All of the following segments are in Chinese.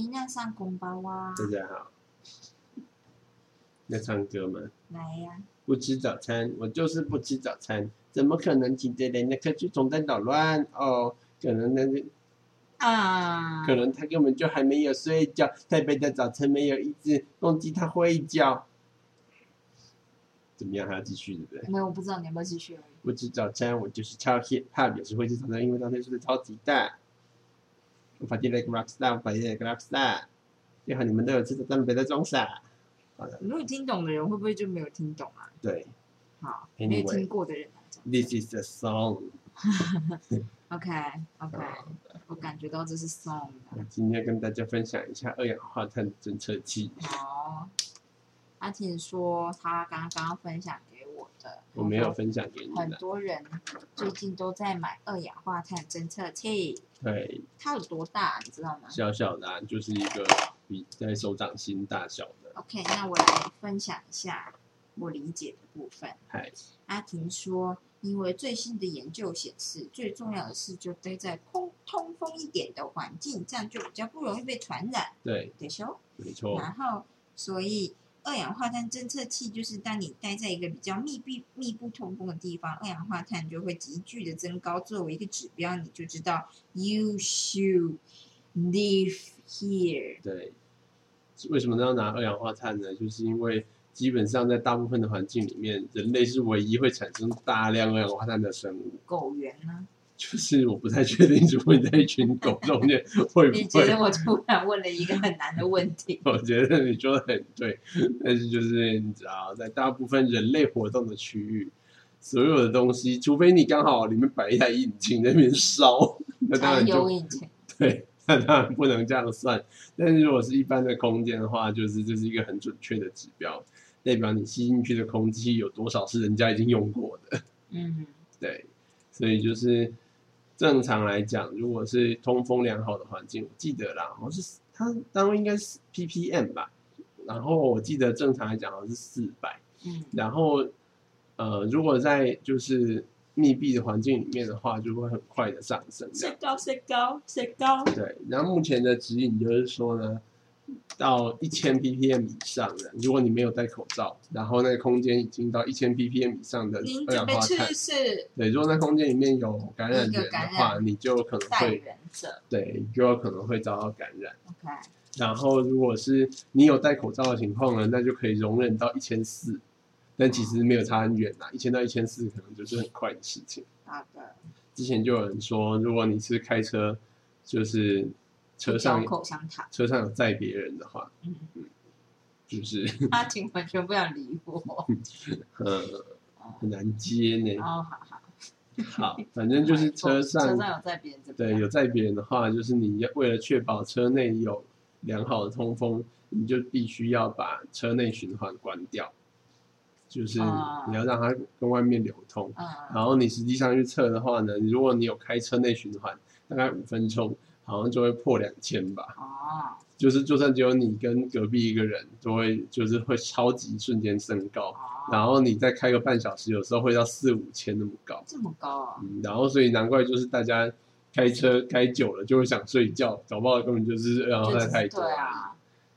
伊娜上公包啊，大家好。要唱歌吗？来呀、不吃早餐，我就是不吃早餐，怎么可能请着人的科技总在捣乱？哦，可能那个啊！可能他根本就还没有睡觉，台北的早晨没有一只公鸡，它会叫。怎么样？还要继续对不对？没有，我不知道你要不要继续而已。不吃早餐，我就是超 hip hop，也是会吃早餐，因为当天睡得超级大。我发现了一个 rock star，我发现了一个 rock star。幸好你们都有吃早餐，别再装傻。好的，如果听懂的人会不会就没有听懂啊？对好 Anyway 没有听过的人来讲。，This is a song。OK OK，我感觉到这是 song。今天跟大家分享一下二氧化碳侦测器。好，阿婷说他刚刚分享的，我没有分享给你很，多人最近都在买二氧化碳侦测器，对，它有多大，你知道吗小小的、啊，就是一个比在手掌心大小的。？OK，那我来分享一下我理解的部分。嗨，阿婷说，因为最新的研究显示，最重要的是就待在空通风一点的环境，这样就比较不容易被传染，对，对修。没错，然后，所以二氧化碳侦测器就是当你待在一个比较密闭、密不通风的地方，二氧化碳就会急剧的增高。作为一个指标，你就知道 you should leave here。对。为什么要拿二氧化碳呢？就是因为基本上在大部分的环境里面，人类是唯一会产生大量二氧化碳的生物。狗源呢？就是我不太确定，如果你在一群狗中间会不你觉得？我突然问了一个很难的问题？我觉得你说的很对，但是就是你知道，在大部分人类活动的区域，所有的东西，除非你刚好里面摆一台引擎在那边烧，那当然就油引擎。对，那当然不能这样算。但是如果是一般的空间的话，就是这是一个很准确的指标，代表你吸进去的空气有多少是人家已经用过的。嗯，对，所以就是正常来讲，如果是通风良好的环境，我记得啦，好像是它单位应该是 ppm 吧，然后我记得正常来讲好像是四百，嗯然后呃，如果在就是密闭的环境里面的话，就会很快的上升这样。高谁高谁高？对，然后目前的指引就是说呢，到一千 ppm 以上的，如果你没有戴口罩，然后那个空间已经到一千 ppm 以上的您二氧化碳去，世对，如果那空间里面有感染源的话，你就可能带会。对，就有可能会遭到感染。OK，然后如果是你有戴口罩的情况呢，那就可以容忍到一千四，但其实没有差很远啦，一千到一千四可能就是很快的事情。好的。之前就有人说，如果你是开车，就是车上嚼口香糖。车上有载别人的话，嗯，就是 阿婷完全不想理我。呃很难接呢。哦，好好。好，反正就是 车上车上有载别人。对有载别人的话，就是你要为了确保车内有良好的通风，你就必须要把车内循环关掉，就是啊你要让它跟外面流通。嗯，然后你实际上去测的话呢，如果你有开车内循环，大概五分钟，好像就会破两千吧。哦，就是就算只有你跟隔壁一个人，都会就是会超级瞬间升高。哦，然后你再开个半小时，有时候会到四五千那么高。这么高啊？嗯，然后所以难怪就是大家开车开久了就会想睡觉，搞不好根本就是二氧化就只是碳太多。对啊。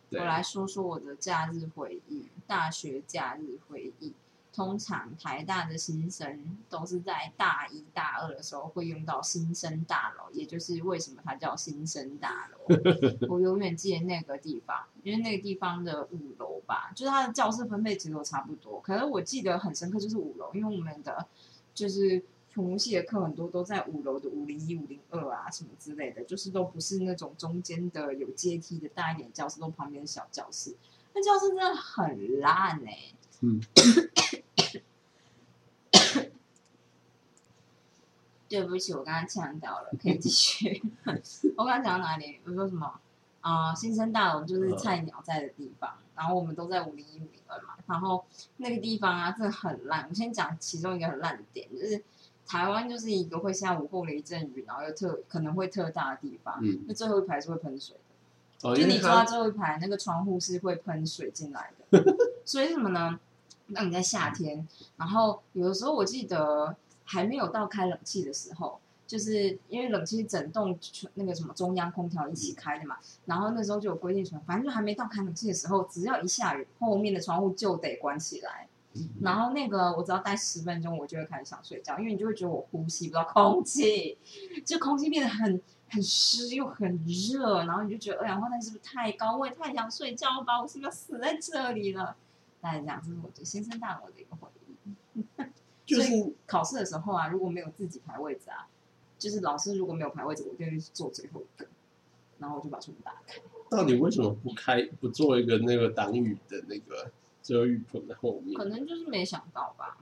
对我来说说我的假日回忆，大学假日回忆。通常台大的新生都是在大一大二的时候会用到新生大楼，也就是为什么它叫新生大楼。我永远记得那个地方，因为那个地方的五楼吧，就是它的教室分配其实都差不多。可是我记得很深刻，就是五楼，因为我们的就是土木系的课很多都在五楼的五零一、五零二啊什么之类的，就是都不是那种中间的有阶梯的大一点教室，都旁边的小教室。那教室真的很烂哎、嗯，对不起，我刚刚呛到了，可以继续。我刚刚讲到哪里？我说什么？啊、新生大楼就是菜鸟在的地方，然后我们都在五零一、五零二嘛。然后那个地方啊，真的很烂。我先讲其中一个很烂的点，就是台湾就是一个会下午后雷阵雨，然后又特可能会特大的地方。嗯，那最后一排是会喷水的，哦，就你坐在最后一排，那个窗户是会喷水进来的。所以什么呢？那你在夏天，然后有的时候我记得还没有到开冷气的时候，就是因为冷气整栋那个什么中央空调一起开的嘛，然后那时候就有规定说，反正就还没到开冷气的时候，只要一下雨，后面的窗户就得关起来。然后那个我只要待十分钟，我就会开始想睡觉，因为你就会觉得我呼吸不到空气，就空气变得很很湿又很热，然后你就觉得二氧化碳是不是太高？我也太想睡觉吧，我是不是要死在这里了？大概这样，这是我对新生大楼的一个回忆。所就是以考试的时候啊，如果没有自己排位置啊，就是老师如果没有排位置，我就会坐最后一个，然后我就把窗户打开。到底为什么不开不做一个那个挡雨的那个遮雨棚在后面可？能就是没想到吧。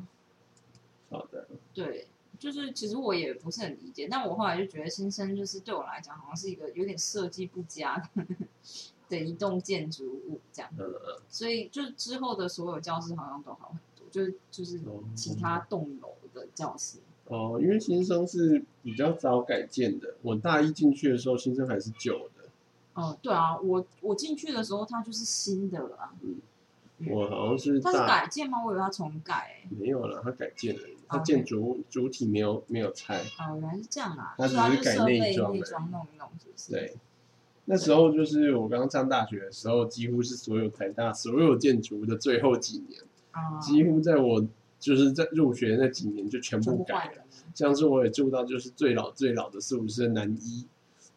好的，对，就是其实我也不是很理解，但我后来就觉得新生就是对我来讲，好像是一个有点设计不佳的 的一栋建筑物这样，嗯嗯，所以就之后的所有教室好像都好就是就是哦其他栋楼的教室。哦，因为新生是比较早改建的，我大一进去的时候，新生还是旧的。哦，对啊，我我进去的时候它就是新的了啊，嗯我好像是它是改建吗？我以为它重改、欸。没有了，它改建了，它建筑主体没有没有拆。哦，原来是这样啊，它只是改内装内装弄一弄，是不是？对，那时候就是我刚上大学的时候，几乎是所有台大所有建筑的最后几年，啊，几乎在我就是在入学那几年就全全部改了。像是我也住到就是最老最老的宿舍男一，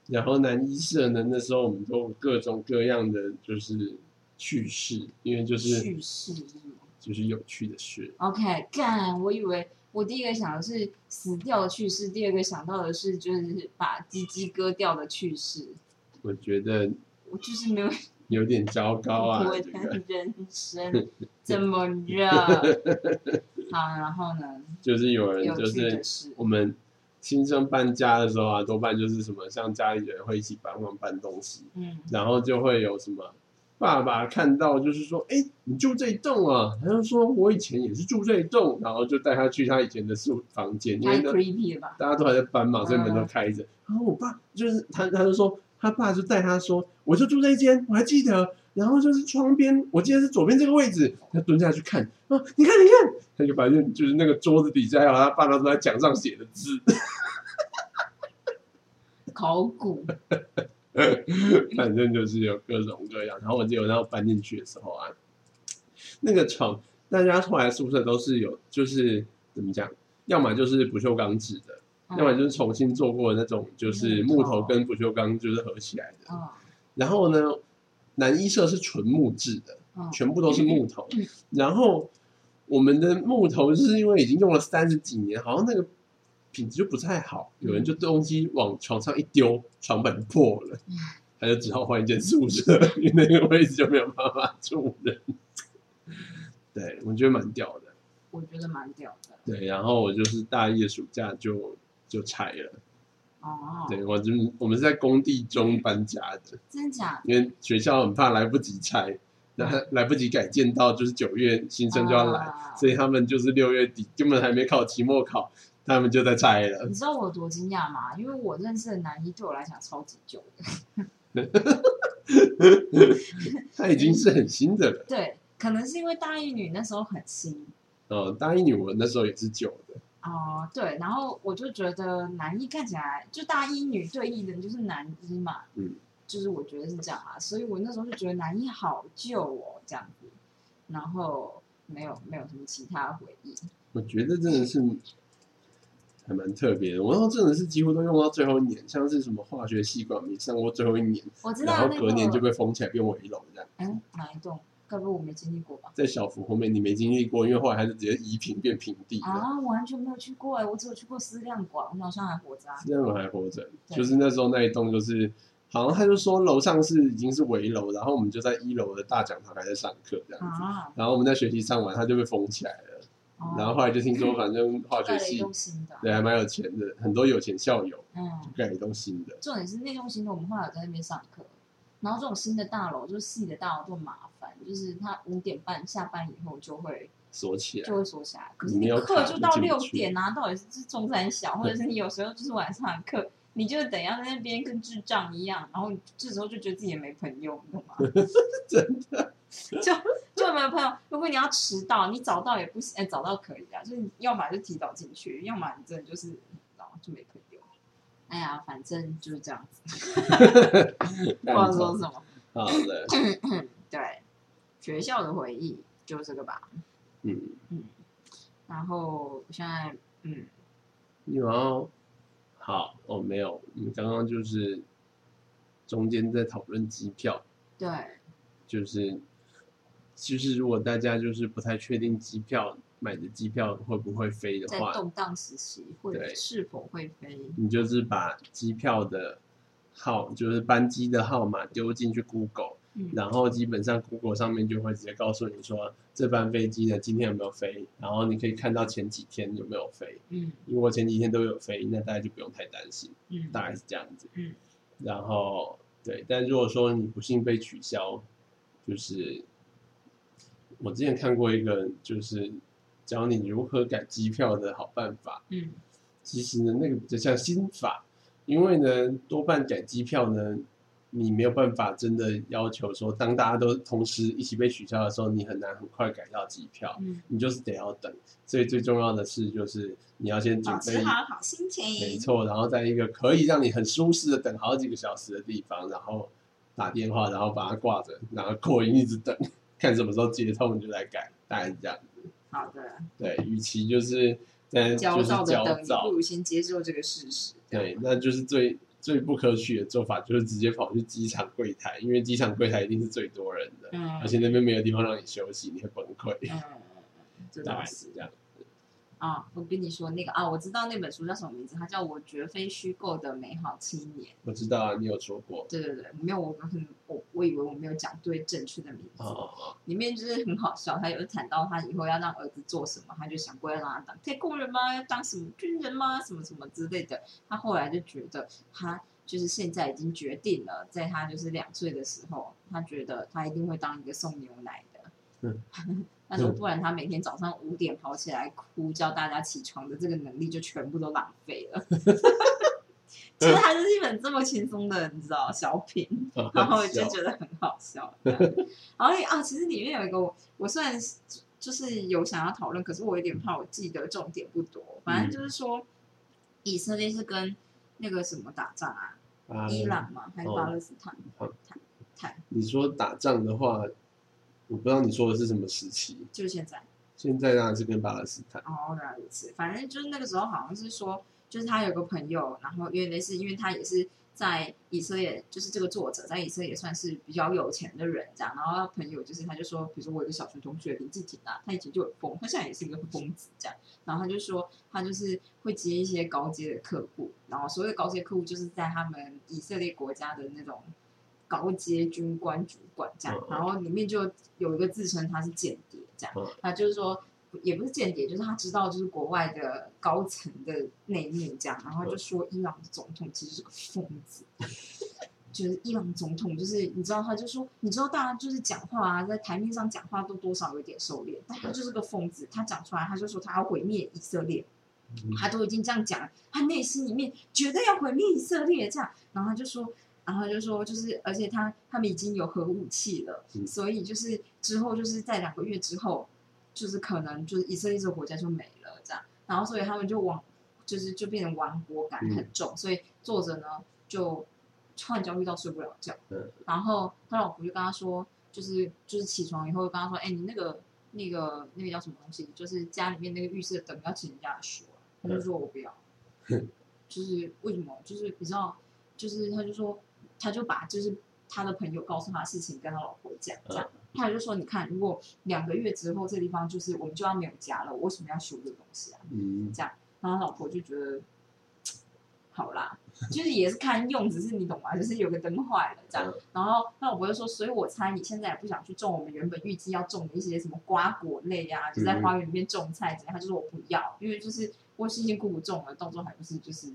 然后男一社呢，那时候我们都有各种各样的就是趣事，因为就是去世是什么就是有趣的事。？OK，干，我以为我第一个想的是死掉的去世，第二个想到的是就是把鸡鸡割掉的去世。我觉得我就是没有有点糟糕啊，我这个的人生 这么热。好，然后呢？就是有人就是我们新生搬家的时候啊，多半就是什么像家里人会一起帮忙搬东西，嗯，然后就会有什么爸爸看到就是说，哎，你住这一栋啊？他就说我以前也是住这一栋，然后就带他去他以前的宿房间，因太 creepy 了吧？大家都还在搬嘛，所以门嗯都开着。然后我爸就是他，他就说他爸就带他说，我就住这一间，我还记得。然后就是窗边，我记得是左边这个位置，他蹲下去看啊，你看你看，他就发现就是那个桌子底下还有他爸他都在墙上写的字，考古，反正就是有各种各样。然后我记得我那时候搬进去的时候啊，那个床，大家后来宿舍都是有，就是怎么讲，要么就是不锈钢制的，嗯要么就是重新做过的那种，就是木头跟不锈钢就是合起来的。嗯然后呢，男一社是纯木质的，嗯全部都是木头嗯。然后我们的木头就是因为已经用了三十几年，好像那个品质就不太好，有人就东西往床上一丢，床板破了，他就只好换一间宿舍，因为那个位置就没有办法住人。对，我觉得蛮屌的。我觉得蛮屌的。对，然后我就是大一的暑假就就拆了。哦，对我就我们是在工地中搬家的。真假？因为学校很怕来不及拆，那来不及改建到就是九月新生就要来，啊所以他们就是六月底根本还没考期末考，他们就在拆了你。知道我有多惊讶吗？因为我认识的男一对我来讲超级久的，他已经是很新的了。对，可能是因为大一女那时候很新哦，大一女我那时候也是旧的，哦、对，然后我就觉得男一看起来就大一女对应的就是男一嘛，嗯，就是我觉得是这样啊，所以我那时候就觉得男一好旧哦，这样子，然后没有没有什么其他回忆，我觉得真的是还蛮特别的。我那时候真的是几乎都用到最后一年，像是什么化学系管没上过最后一年，我知然后道隔年就，被封起来变围楼这样。嗯，哪一栋？该不会我没经历过吧？在小福后面你没经历过，因为后来还是直接移平变平地了。啊，我完全没有去过哎，我只有去过思量馆，我好像还活着啊。这样我还活着，就是那时候那一栋就是，好像他就说楼上是已经是围楼，然后我们就在一楼的大讲堂还在上课这样子，啊，然后我们在学习上完，他就被封起来了，哦然后后来就听说反正化学系对还蛮有钱的，很多有钱校友嗯，盖了一栋新的，重点是那栋新的，我们后来有在那边上课，然后这种新的大楼，就是系的大楼就麻烦，就是他五点半下班以后就会锁起来就，会锁起来，可是你课就到六点啊，到底是是中山小，或者是你有时候就是晚上的课，你就等下在那边跟智障一样，然后这时候就觉得自己也没朋友，你懂吗？真的，就就没有朋友。如果你要迟到，你早到也不行，哎，早到可以啊，就是你要么就提早进去，要么你真的就是然后就没朋友。哎呀，反正就是这样子，不知道说什么。好的，对，学校的回忆就这个吧。嗯嗯，然后现在，嗯，然后好，哦，没有，我们刚刚就是中间在讨论机票，对，就是其实如果大家就是不太确定机票买的机票会不会飞的话，在动荡时期会对是否会飞？你就是把机票的号，就是班机的号码丢进去 Google，嗯然后基本上 Google 上面就会直接告诉你说这班飞机呢今天有没有飞，然后你可以看到前几天有没有飞。嗯如果前几天都有飞，那大家就不用太担心，嗯大概是这样子。嗯，然后对，但如果说你不幸被取消，就是我之前看过一个，就是教你如何改机票的好办法。嗯其实呢，那个比较像心法，因为呢，多半改机票呢，你没有办法真的要求说，当大家都同时一起被取消的时候，你很难很快改到机票，嗯，你就是得要等。所以最重要的是，就是你要先准备好好心情。没错，然后在一个可以让你很舒适的等好几个小时的地方，然后打电话，然后把它挂着，然后扩音一直等，看什么时候接通你就来改，大概是这样子。好的，对，与其就是在焦就是躁的等，不，如先接受这个事实。对，那就是最最不可取的做法，就是直接跑去机场柜台，因为机场柜台一定是最多人的，嗯而且那边没有地方让你休息，你会崩溃。大概是这样。啊。我跟你说那个啊，我知道那本书叫什么名字，它叫《我绝非虚构的美好青年》。我知道啊，你有说过。对对对，没有，我很我我以为我没有讲对正确的名字。哦哦哦，里面就是很好笑，他有谈到他以后要让儿子做什么，他就想过要让他当太空人吗？要当什么军人吗？什么什么之类的。他后来就觉得他就是现在已经决定了，在他就是两岁的时候，他觉得他一定会当一个送牛奶的。嗯但是不然他每天早上五点跑起来哭叫大家起床的这个能力就全部都浪费了。其实它就是一本这么轻松的，你知道小品，然后我就觉得很好笑。然后啊，其实里面有一个我，我虽然就是有想要讨论，可是我有点怕我记得重点不多。反正就是说，以色列是跟那个什么打仗啊？啊伊朗吗？还是巴勒斯坦？哦坦坦你说打仗的话，我不知道你说的是什么时期。就是现在。现在当然是跟巴勒斯坦。哦，原来如此。反正就是那个时候好像是说，就是他有个朋友，然后因为类似，因为他也是在以色列，就是这个作者在以色列算是比较有钱的人这样。然后他朋友就是他就说，比如说我有个小学同学林志廷啊，他以前就很疯，他现在也是一个疯子这样。然后他就说，他就是会接一些高阶的客户，然后所谓的高阶客户就是在他们以色列国家的那种高阶军官主管这样嗯。然后里面就有一个自称他是间谍这样嗯，他就是说。也不是间谍，就是他知道就是国外的高层的内幕这样，然后就说伊朗的总统其实是个疯子，就是伊朗总统就是你知道他就说你知道大家就是讲话啊，在台面上讲话都多少有点收敛，但他就是个疯子，他讲出来他就说他要毁灭以色列，嗯他都已经这样讲了，他内心里面绝对要毁灭以色列这样，然后他就说。然后就说，就是，而且他他们已经有核武器了，嗯。所以就是之后就是在两个月之后，就是可能就是以色列这个国家就没了这样，然后所以他们就亡，就是就变成亡国感很重，所以作者呢就突然焦虑到睡不了觉，嗯。然后他老婆就跟他说，就是就是起床以后跟他说，哎，你那个那个那个叫什么东西，就是家里面那个浴室的灯要请人家来修啊，他就说我不要，就是为什么？就是你知道，就是他就说，他就把就是他的朋友告诉他的事情跟他老婆讲，这样，他就说，你看，如果两个月之后这地方就是我们就要没有家了，我为什么要修这个东西啊？嗯，这样，然后他老婆就觉得，好啦，就是也是看用，只是你懂吗？就是有个灯坏了这样，然后那老婆就说，所以我猜你现在也不想去种我们原本预计要种的一些什么瓜果类啊，就在花园里面种菜怎样？他就说我不要，因为就是我辛辛苦苦种了，到时候还不是就是。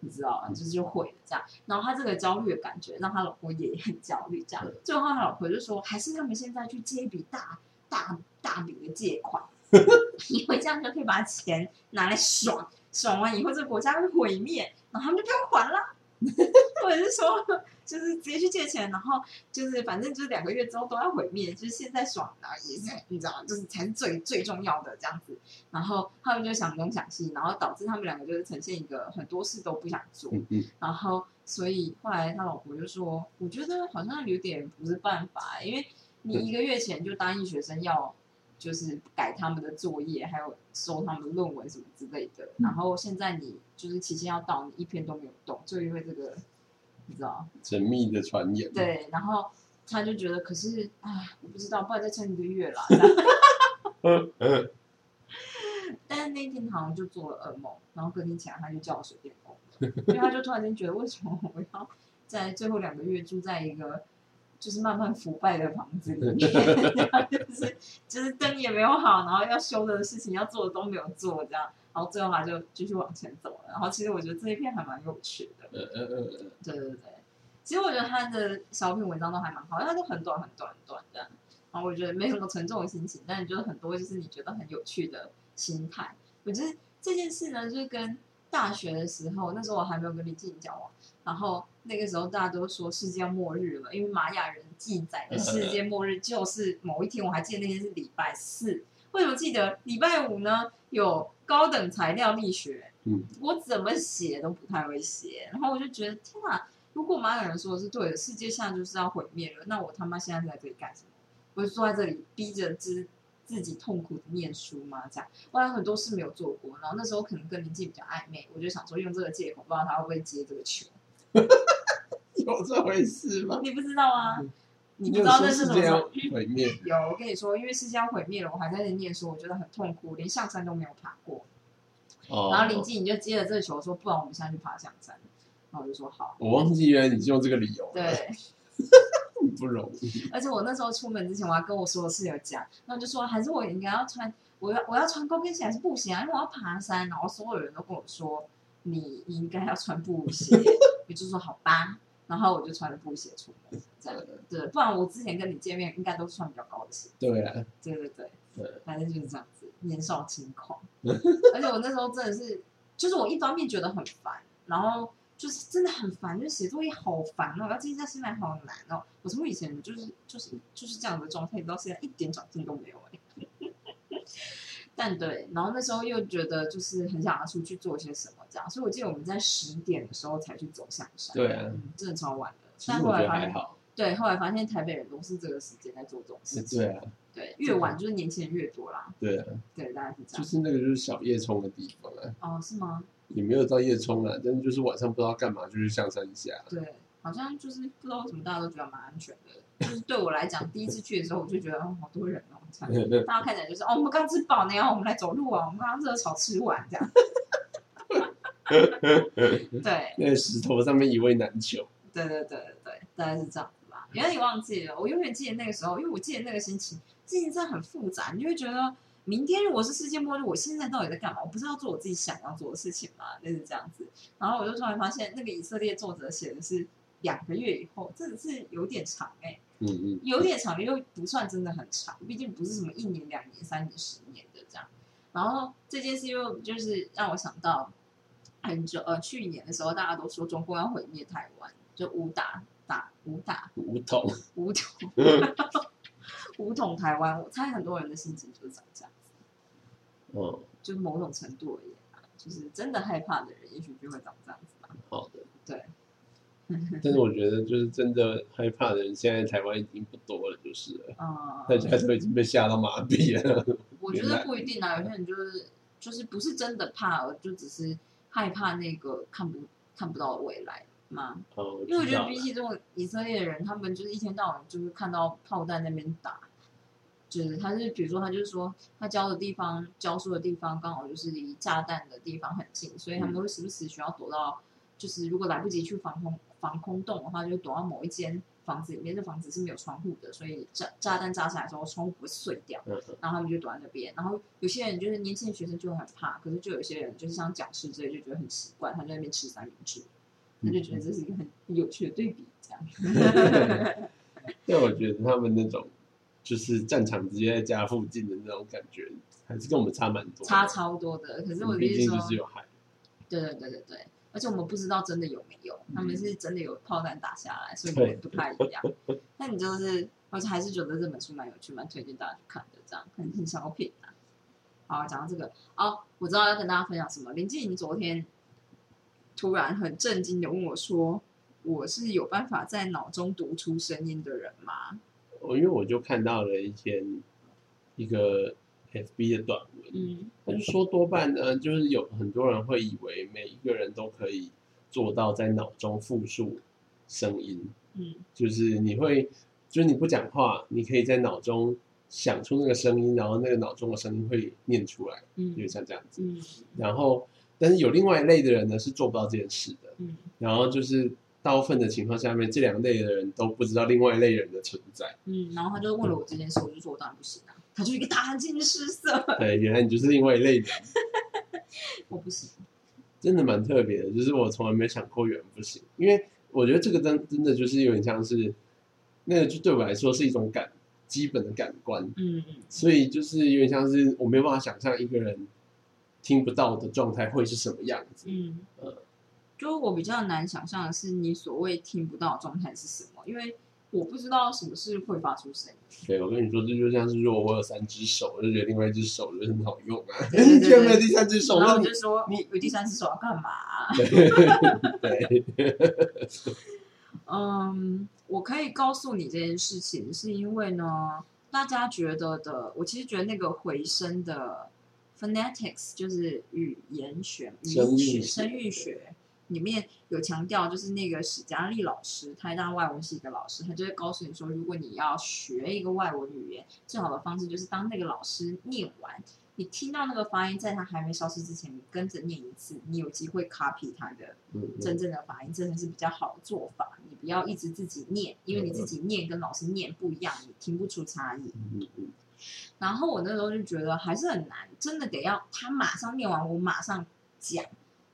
你知道吗，就是就毁了这样，然后他这个焦虑的感觉让他老婆也很焦虑，这样。最后他老婆就说，还是他们现在去借一笔大大大笔的借款，因为这样就可以把钱拿来爽，爽完以后这个国家会毁灭，然后他们就不用还了。或者是说就是直接去借钱，然后就是反正就是两个月之后都要毁灭，就是现在爽的也是你知道，就是才是最最重要的这样子。然后他们就想东想西，然后导致他们两个就是呈现一个很多事都不想做。嗯嗯，然后所以后来他老婆就说，我觉得好像有点不是办法，因为你一个月前就答应学生要。就是改他们的作业，还有收他们的论文什么之类的。然后现在你就是期限要到，你一篇都没有动，就因为这个，你知道？神秘的传言。对，然后他就觉得，可是，啊，我不知道，不然再撑一个月啦。但是那天好像就做了噩梦，然后隔天起来他就叫我水电工，因为他就突然间觉得，为什么我要在最后两个月住在一个。就是慢慢腐败的房子里面，就是就是灯也没有好，然后要修的事情要做的都没有做，这样，然后最后他就继续往前走了。然后其实我觉得这一篇还蛮有趣的，对对对。其实我觉得他的小品文章都还蛮好，因为它都很短很短很短这样。然后我觉得没什么沉重的心情，但是就是很多就是你觉得很有趣的心态。我觉得这件事呢，就是跟大学的时候，那时候我还没有跟李静交往。然后那个时候大家都说世界末日了，因为玛雅人记载的世界末日就是某一天，我还记得那天是礼拜四。为什么记得礼拜五呢？有高等材料力学，嗯，我怎么写都不太会写。然后我就觉得天哪，如果玛雅人说的是对的，世界现在就是要毁灭了，那我他妈现在在这里干什么？我就坐在这里逼着自自己痛苦的念书吗？这样，我有很多事没有做过。然后那时候可能跟林静比较暧昧，我就想说用这个借口，不知道他会不会接这个球。有这回事吗？你不知道啊？你不知道那是什么毁灭？有，我跟你说，因为世界要毁灭了，我还在那念书，我觉得很痛苦，连象山都没有爬过。哦。然后林静你就接了这个球，说不然我们现在去爬象山。然后我就说好。我忘记原来你是用这个理由。对。不容易。而且我那时候出门之前，我还跟我所有室友讲，那我就说还是我应该要穿，我要我要穿高跟鞋还是布鞋啊？因为我要爬山。然后所有人都跟我说，你应该要穿布鞋。我就说好吧，然后我就穿了布鞋出门，这样对，不然我之前跟你见面应该都是穿比较高的鞋。对啊，对对对，反正就是这样子，年少轻狂。而且我那时候真的是，就是我一方面觉得很烦，然后就是真的很烦，就是写作业好烦哦，要记在心来好难哦。我从以前就是就是就是这样的状态，到现在一点长进都没有哎。但对，然后那时候又觉得就是很想要出去做些什么这样，所以我记得我们在十点的时候才去走象山，对啊，真的超晚的。但后来发现，对，后来发现台北人都是这个时间在做这种事情，对啊，对，越晚就是年轻人越多啦，对啊，对，大概是这样。就是那个就是小夜冲的地方啊，哦，是吗？也没有到夜冲啊，但是就是晚上不知道干嘛就去象山下，对，好像就是不知道为什么大家都觉得蛮安全的。就是对我来讲，第一次去的时候，我就觉得哦，好多人哦，大家看起来就是哦，我们刚吃饱呢，我们来走路啊，我们刚刚热炒吃完这样。对，那石头上面一位难求。对对对对大概是这样子吧。原来你忘记了，我永远记得那个时候，因为我记得那个心情，心情真的很复杂。你就会觉得，明天如果是世界末日，我现在到底在干嘛？我不是要做我自己想要做的事情吗？类似这样子。然后我就突然发现，那个以色列作者写的是两个月以后，真的是有点长哎。嗯嗯，有点长，又不算真的很长，毕竟不是什么一年、两年、三年、十年的这样。然后这件事又就是让我想到很久呃，去年的时候大家都说中国要毁灭台湾，就武打打武打武统 武统 武统台湾。我猜很多人的心情就是长这样子。哦，就某种程度而言啊，就是真的害怕的人，也许就会长这样子吧。好的，对。但是我觉得，就是真的害怕的人，现在台湾已经不多了，就是了。啊，大家都已经被吓到麻痹了。我觉得不一定啊，有些人就是就是不是真的怕，就只是害怕那个看不看不到未来吗？哦，因为我觉得比起这种以色列人，他们就是一天到晚就是看到炮弹那边打，就是他是比如说他就是说他教的地方教书的地方刚好就是离炸弹的地方很近，所以他们会时不时需要躲到，就是如果来不及去防空。防空洞的话，就躲到某一间房子里面。这房子是没有窗户的，所以炸炸弹炸下来的时候，窗户不会碎掉。然后他们就躲在那边。然后有些人就是年轻的学生就很怕，可是就有些人就是像讲师之类，就觉得很奇怪，他在那边吃三明治，他就觉得这是一个很有趣的对比。这样。但我觉得他们那种就是战场直接在家附近的那种感觉，还是跟我们差蛮多，差超多的。可是我毕竟就是有海。对对对对对。而而且我们不知道真的有没有，他们是真的有炮弹打下来，所以对不太一样。那你就是，而且还是觉得这本书蛮有趣，蛮推荐大家去看的，这样很很小品啊。好，讲到这个，哦，我知道要跟大家分享什么。林静，你昨天突然很震惊的问我说：“我是有办法在脑中读出声音的人吗我因为我就看到了一篇一个 FB 的短文，？”嗯他就说多半呢，就是有很多人会以为每一个人都可以做到在脑中复述声音，嗯就是你会，就是你不讲话，你可以在脑中想出那个声音，然后那个脑中的声音会念出来，嗯就像这样子。嗯然后，但是有另外一类的人呢是做不到这件事的。嗯然后就是大部分的情况下面，这两类的人都不知道另外一类人的存在。嗯，然后他就问了我这件事，我就说我当然不行啊。他就一个大惊失色，对，原来你就是另外一类人，我不行。真的蛮特别的。就是我从来没想过有人不行，因为我觉得这个真真的就是有点像是那个，就对我来说是一种感基本的感官。嗯嗯所以就是有点像是我没有办法想象一个人听不到的状态会是什么样子。嗯呃，就我比较难想象的是，你所谓听不到的状态是什么？因为我不知道什么是会发出声音。对，我跟你说，这就像是如果我有三只手，我就觉得另外一只手就很好用啊。对对对 你居然没有第三只手，然后你我就说，你有第三只手要干嘛？对，嗯，我可以告诉你这件事情，是因为呢，大家觉得的，我其实觉得那个回声的 phonetics 就是语言学、语声音学声韵学里面有强调，就是那个史嘉丽老师，台大外文系的老师，他就会告诉你说，如果你要学一个外文语言，最好的方式就是当那个老师念完。你听到那个发音，在他还没消失之前，你跟着念一次，你有机会 copy 他的嗯真正的发音真的是比较好的做法。你不要一直自己念，因为你自己念跟老师念不一样，你听不出差异。然后我那时候就觉得还是很难，真的得要他马上念完，我马上讲，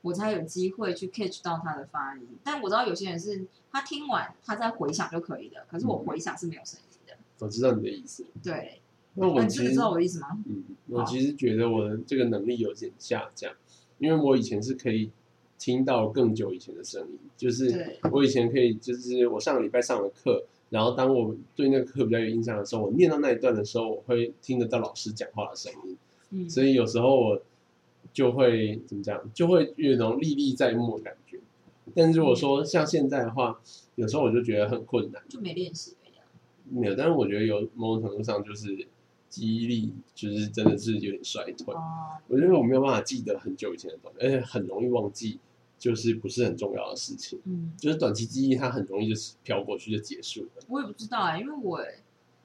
我才有机会去 catch 到他的发音。但我知道有些人是他听完他再回想就可以了，可是我回想是没有声音的。我知道你的意思。对，那我其实那你知道我的意思吗？嗯，我其实觉得我的这个能力有点下降，因为我以前是可以听到更久以前的声音，就是，我以前可以，就是我上个礼拜上的课，然后当我对那个课比较有印象的时候，我念到那一段的时候，我会听得到老师讲话的声音，嗯，所以有时候我就会怎么讲，就会有一种历历在目的感觉。但是如果说像现在的话，有时候我就觉得很困难，就没练习而已啊。没有。但是我觉得有某种程度上就是记忆力，就是真的是有点衰退。哦，我觉得我没有办法记得很久以前的东西，而且很容易忘记，就是不是很重要的事情。嗯，就是短期记忆，它很容易就是飘过去就结束了。我也不知道啊、因为我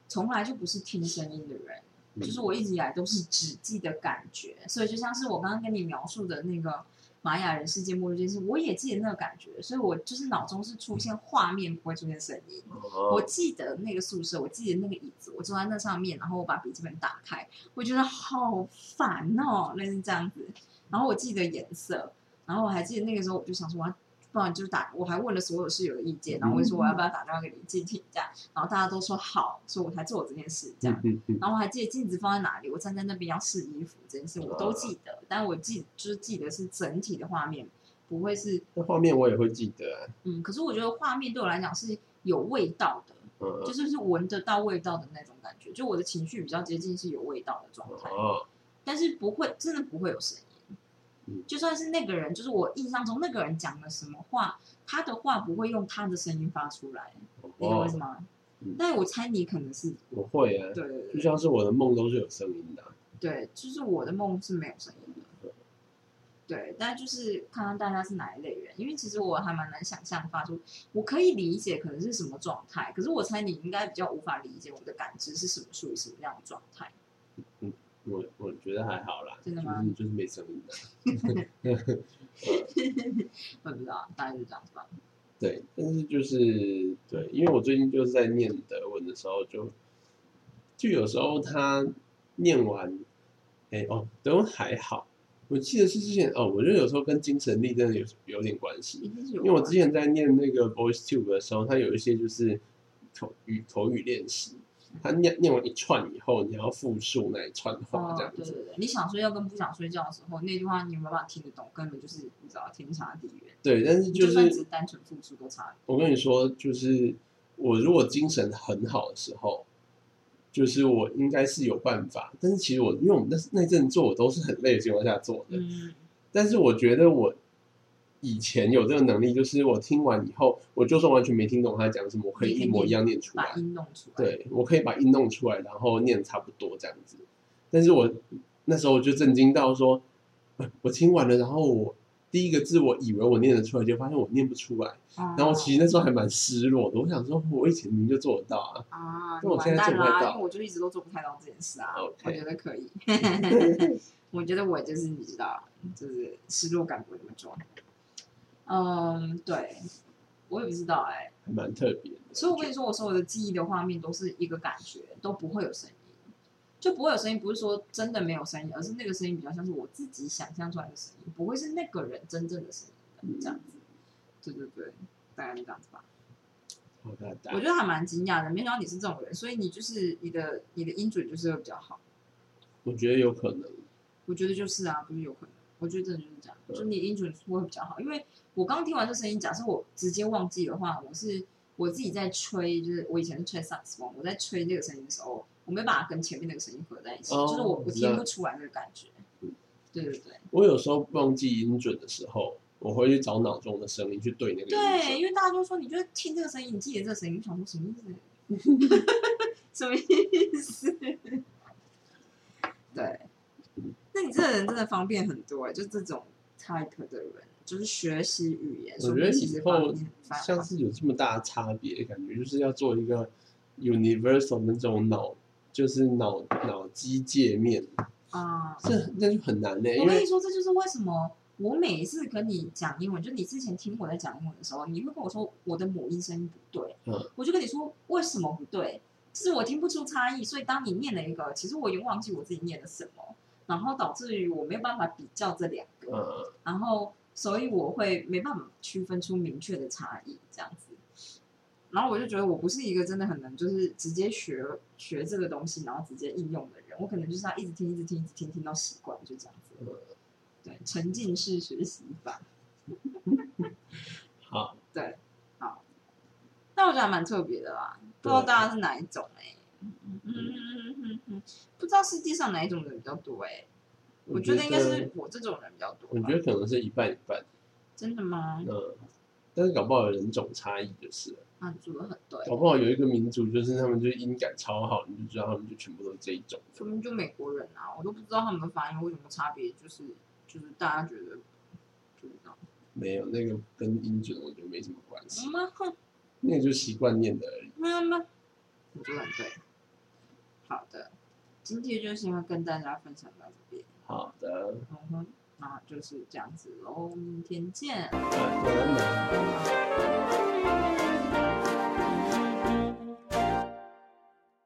从来就不是听声音的人。嗯就是我一直以来都是只记得感觉，所以就像是我刚刚跟你描述的那个玛雅人世界末日这件事，我也记得那个感觉，所以我就是脑中是出现画面，不会出现声音。我哦，记得那个宿舍，我记得那个椅子，我坐在那上面，然后我把笔记本打开，我觉得好烦哦，类似这样子。然后我记得颜色，然后我还记得那个时候我就想说，我要不然就打，我还问了所有室友的意见，然后我就说我要不要打电话给林静婷这样，然后大家都说好，所以我才做这件事这样。然后我还记得镜子放在哪里，我站在那边要试衣服这件事，我都记得。但我记就是记得是整体的画面，不会是那画面我也会记得啊，嗯。可是我觉得画面对我来讲是有味道的，嗯，就是是闻得到味道的那种感觉。就我的情绪比较接近是有味道的状态，哦，但是不会真的不会有声音嗯。就算是那个人，就是我印象中那个人讲了什么话，他的话不会用他的声音发出来，你懂我意思哦，吗嗯？但我猜你可能是我会啊，对对对就像是我的梦都是有声音的啊，对，就是我的梦是没有声音的。对，但就是看看大家是哪一类人，因为其实我还蛮难想象发出，我可以理解可能是什么状态，可是我猜你应该比较无法理解我的感知是什么属于什么样的状态。我我觉得还好啦，真的吗？就是就是没声音的，我也不知道，大概就这样子吧。对，但是就是对，因为我最近就是在念德文的时候就，就有时候他念完，哎哦，德文还好，我记得是之前哦，我觉得有时候跟精神力真的有有点关系，因为我之前在念那个 Voice Tube 的时候，它有一些就是口语口语练习，他念念完一串以后，你要复述那一串话哦这样，子。对对对，你想睡觉跟不想睡觉的时候，那句话你有没有办法听得懂？根本就是你知道天差地远。对，但是你就是单纯复述都差。我跟你说，就是我如果精神很好的时候，就是我应该是有办法。但是其实我因为我们那那阵做，我都是很累的情况下做的。嗯，但是我觉得我以前有这个能力，就是我听完以后，我就算完全没听懂他讲什么，我可以一模一样念出把来。音弄出来。，对，我可以把音弄出来，然后念差不多这样子。但是我那时候我就震惊到说，呃我听完了，然后我第一个字我以为我念得出来，就发现我念不出来。然然后其实那时候还蛮失落的，我想说，我以前明明就做得到啊。啊，那我现在做不太到因为我就一直都做不太到这件事啊。OK 我觉得可以，我觉得我就是你知道，就是失落感不会那么重。嗯，对，我也不知道哎、还蛮特别的。所以我跟你说，我所有的记忆的画面都是一个感觉，都不会有声音，就不会有声音。不是说真的没有声音，而是那个声音比较像是我自己想象出来的声音，不会是那个人真正的声音这样子。对对对，大概是这样子吧。我觉得还蛮惊讶的，没想到你是这种人，所以你就是你的你的音准就是会比较好。我觉得有可能。我觉得就是啊，不是有可能，我觉得真的就是这样，嗯就你音准会比较好。因为我刚听完这声音，假设我直接忘记的话，我是我自己在吹，就是我以前是吹萨克斯风，我在吹这个声音的时候，我没把它跟前面那个声音合在一起，哦就是我我听不出来那个感觉。对对对我有时候忘记音准的时候，我会去找脑中的声音去对那个音对，因为大家都说，你就是听这个声音，你记得这个声音，你想说什么意思？什么意思？这个人真的方便很多哎、就这种 type 的人，就是学习语言，我觉得以后像是有这么大的差别，感觉就是要做一个 universal 那种脑，就是脑脑机界面，啊。这那就很难呢、我跟你说，这就是为什么我每一次跟你讲英文，就你之前听我在讲英文的时候，你会跟我说我的母音声音不对，嗯我就跟你说为什么不对，就是我听不出差异，所以当你念了一个，其实我已经忘记我自己念了什么，然后导致于我没有办法比较这两个，呃，然后所以我会没办法区分出明确的差异，这样子。然后我就觉得我不是一个真的很能就是直接学学这个东西，然后直接应用的人。我可能就是要一直听、一直听、一直听，听到习惯，就这样子。对，沉浸式学习法。好，对，好。但我觉得还蛮特别的啦，不知道大家是哪一种哎、嗯嗯嗯不知道世界上哪一种人比较多哎、我觉得应该是我这种人比较多。我觉得可能是一半一半，真的吗？嗯，但是搞不好有人种差异就是了，啊，你说的很对。搞不好有一个民族就是他们就音感超好，你就知道他们就全部都是这一种。说明就美国人啊，我都不知道他们的发音为什么差别，就是就是大家觉得不知道。没有那个跟音准，我觉得没什么关系，那个就是习惯念的而已。妈妈，我觉得很对。好的，今天就先跟大家分享到这边。好的，嗯哼，那就是这样子喽，明天见。